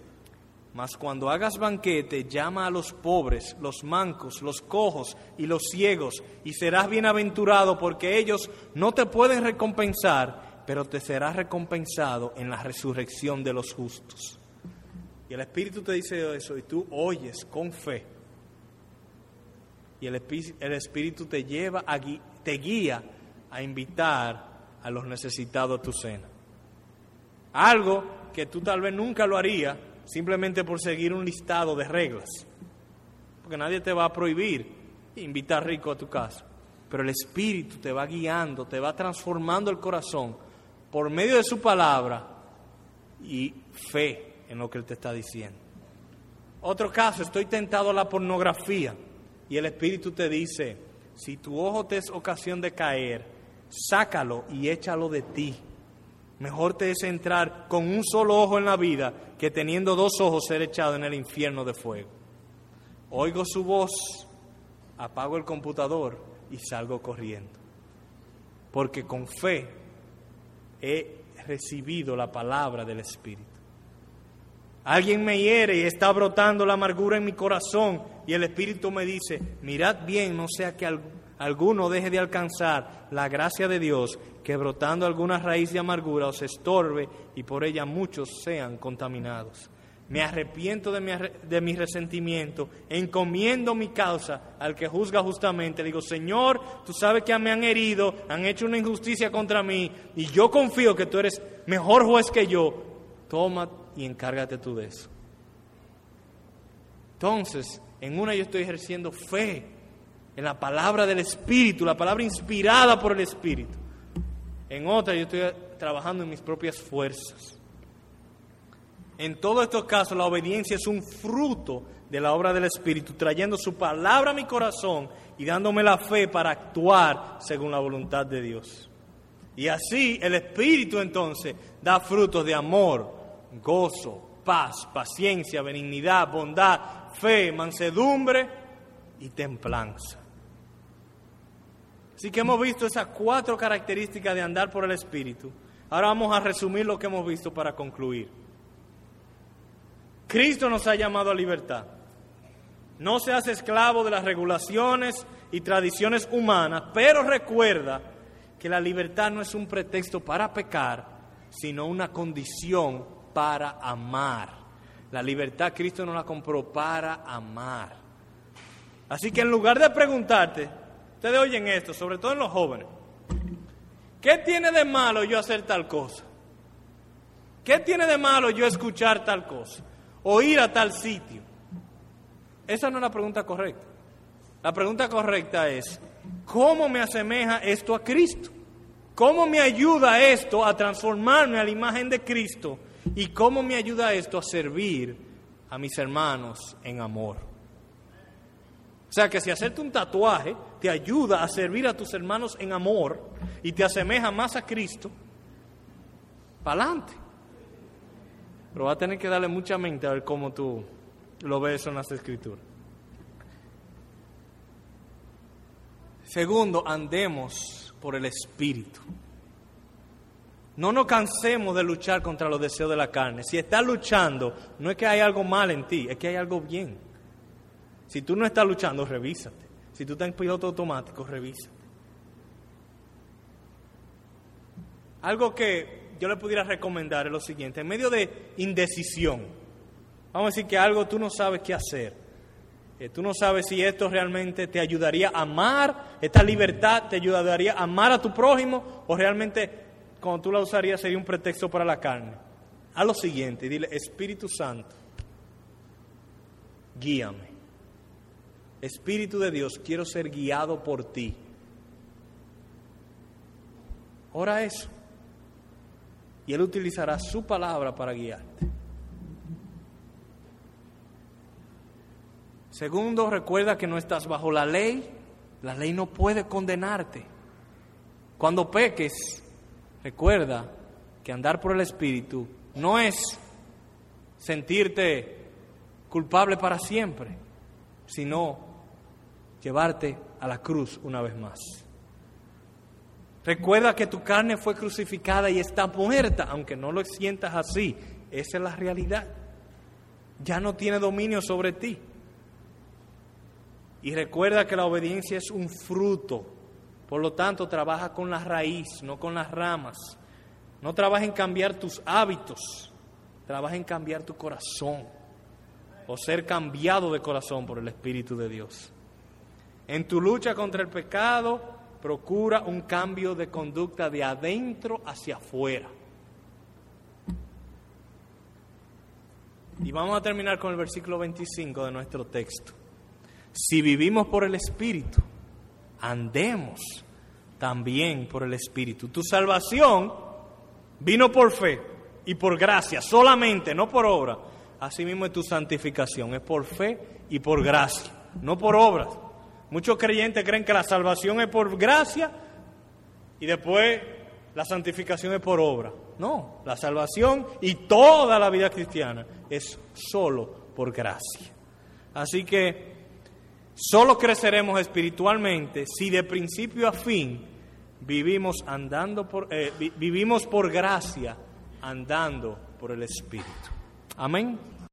S1: mas cuando hagas banquete, llama a los pobres, los mancos, los cojos y los ciegos, y serás bienaventurado porque ellos no te pueden recompensar, pero te serás recompensado en la resurrección de los justos. Y el Espíritu te dice eso y tú oyes con fe. Y el, Espíritu te lleva, a, te guía a invitar a los necesitados a tu cena. Algo que tú tal vez nunca lo harías simplemente por seguir un listado de reglas. Porque nadie te va a prohibir invitar rico a tu casa. Pero el Espíritu te va guiando, te va transformando el corazón por medio de su palabra y fe en lo que Él te está diciendo. Otro caso, estoy tentado a la pornografía y el Espíritu te dice, si tu ojo te es ocasión de caer, sácalo y échalo de ti. Mejor te es entrar con un solo ojo en la vida que teniendo dos ojos ser echado en el infierno de fuego. Oigo su voz, apago el computador y salgo corriendo. Porque con fe he recibido la palabra del Espíritu. Alguien me hiere y está brotando la amargura en mi corazón y el Espíritu me dice, mirad bien, no sea que alguno deje de alcanzar la gracia de Dios, que brotando alguna raíz de amargura os estorbe y por ella muchos sean contaminados. Me arrepiento de mi, resentimiento, encomiendo mi causa al que juzga justamente. Digo, Señor, tú sabes que me han herido, han hecho una injusticia contra mí y yo confío que tú eres mejor juez que yo. Toma y encárgate tú de eso. Entonces, en una yo estoy ejerciendo fe en la palabra del Espíritu, la palabra inspirada por el Espíritu. En otra yo estoy trabajando en mis propias fuerzas. En todos estos casos la obediencia es un fruto de la obra del Espíritu, trayendo su palabra a mi corazón y dándome la fe para actuar según la voluntad de Dios. Y así el Espíritu entonces da frutos de amor, gozo, paz, paciencia, benignidad, bondad, fe, mansedumbre y templanza. Así que hemos visto esas cuatro características de andar por el Espíritu. Ahora vamos a resumir lo que hemos visto para concluir. Cristo nos ha llamado a libertad. No se hace esclavo de las regulaciones y tradiciones humanas, pero recuerda que la libertad no es un pretexto para pecar, sino una condición para amar. La libertad Cristo nos la compró para amar. Así que en lugar de preguntarte, ustedes oyen esto, sobre todo en los jóvenes, ¿qué tiene de malo yo hacer tal cosa? ¿Qué tiene de malo yo escuchar tal cosa? O ir a tal sitio. Esa no es la pregunta correcta. La pregunta correcta es, ¿cómo me asemeja esto a Cristo? ¿Cómo me ayuda esto a transformarme a la imagen de Cristo? ¿Y cómo me ayuda esto a servir a mis hermanos en amor? O sea que si hacerte un tatuaje ayuda a servir a tus hermanos en amor y te asemeja más a Cristo, para adelante. Pero va a tener que darle mucha mente a ver cómo tú lo ves en las escrituras. Segundo, andemos por el Espíritu. No nos cansemos de luchar contra los deseos de la carne. Si estás luchando, no es que hay algo mal en ti, es que hay algo bien. Si tú no estás luchando, revísate. Si tú estás en piloto automático, revísate. Algo que yo le pudiera recomendar es lo siguiente, en medio de indecisión, vamos a decir que algo tú no sabes qué hacer, eh, tú no sabes si esto realmente te ayudaría a amar, esta libertad te ayudaría a amar a tu prójimo o realmente cuando tú la usarías sería un pretexto para la carne. Haz lo siguiente, dile, Espíritu Santo, guíame. Espíritu de Dios, quiero ser guiado por ti. Ora eso. Y Él utilizará su palabra para guiarte. Segundo, recuerda que no estás bajo la ley. La ley no puede condenarte. Cuando peques, recuerda que andar por el Espíritu no es sentirte culpable para siempre, sino llevarte a la cruz una vez más. Recuerda que tu carne fue crucificada y está muerta, aunque no lo sientas así. Esa es la realidad. Ya no tiene dominio sobre ti. Y recuerda que la obediencia es un fruto. Por lo tanto, trabaja con la raíz, no con las ramas. No trabaja en cambiar tus hábitos, trabaja en cambiar tu corazón o ser cambiado de corazón por el Espíritu de Dios. En tu lucha contra el pecado, procura un cambio de conducta de adentro hacia afuera. Y vamos a terminar con el versículo 25 de nuestro texto. Si vivimos por el Espíritu, andemos también por el Espíritu. Tu salvación vino por fe y por gracia, solamente, no por obra. Asimismo es tu santificación, es por fe y por gracia, no por obras. Muchos creyentes creen que la salvación es por gracia y después la santificación es por obra. No, la salvación y toda la vida cristiana es solo por gracia. Así que Solo creceremos espiritualmente si de principio a fin vivimos andando por eh, vivimos por gracia andando por el Espíritu. Amén.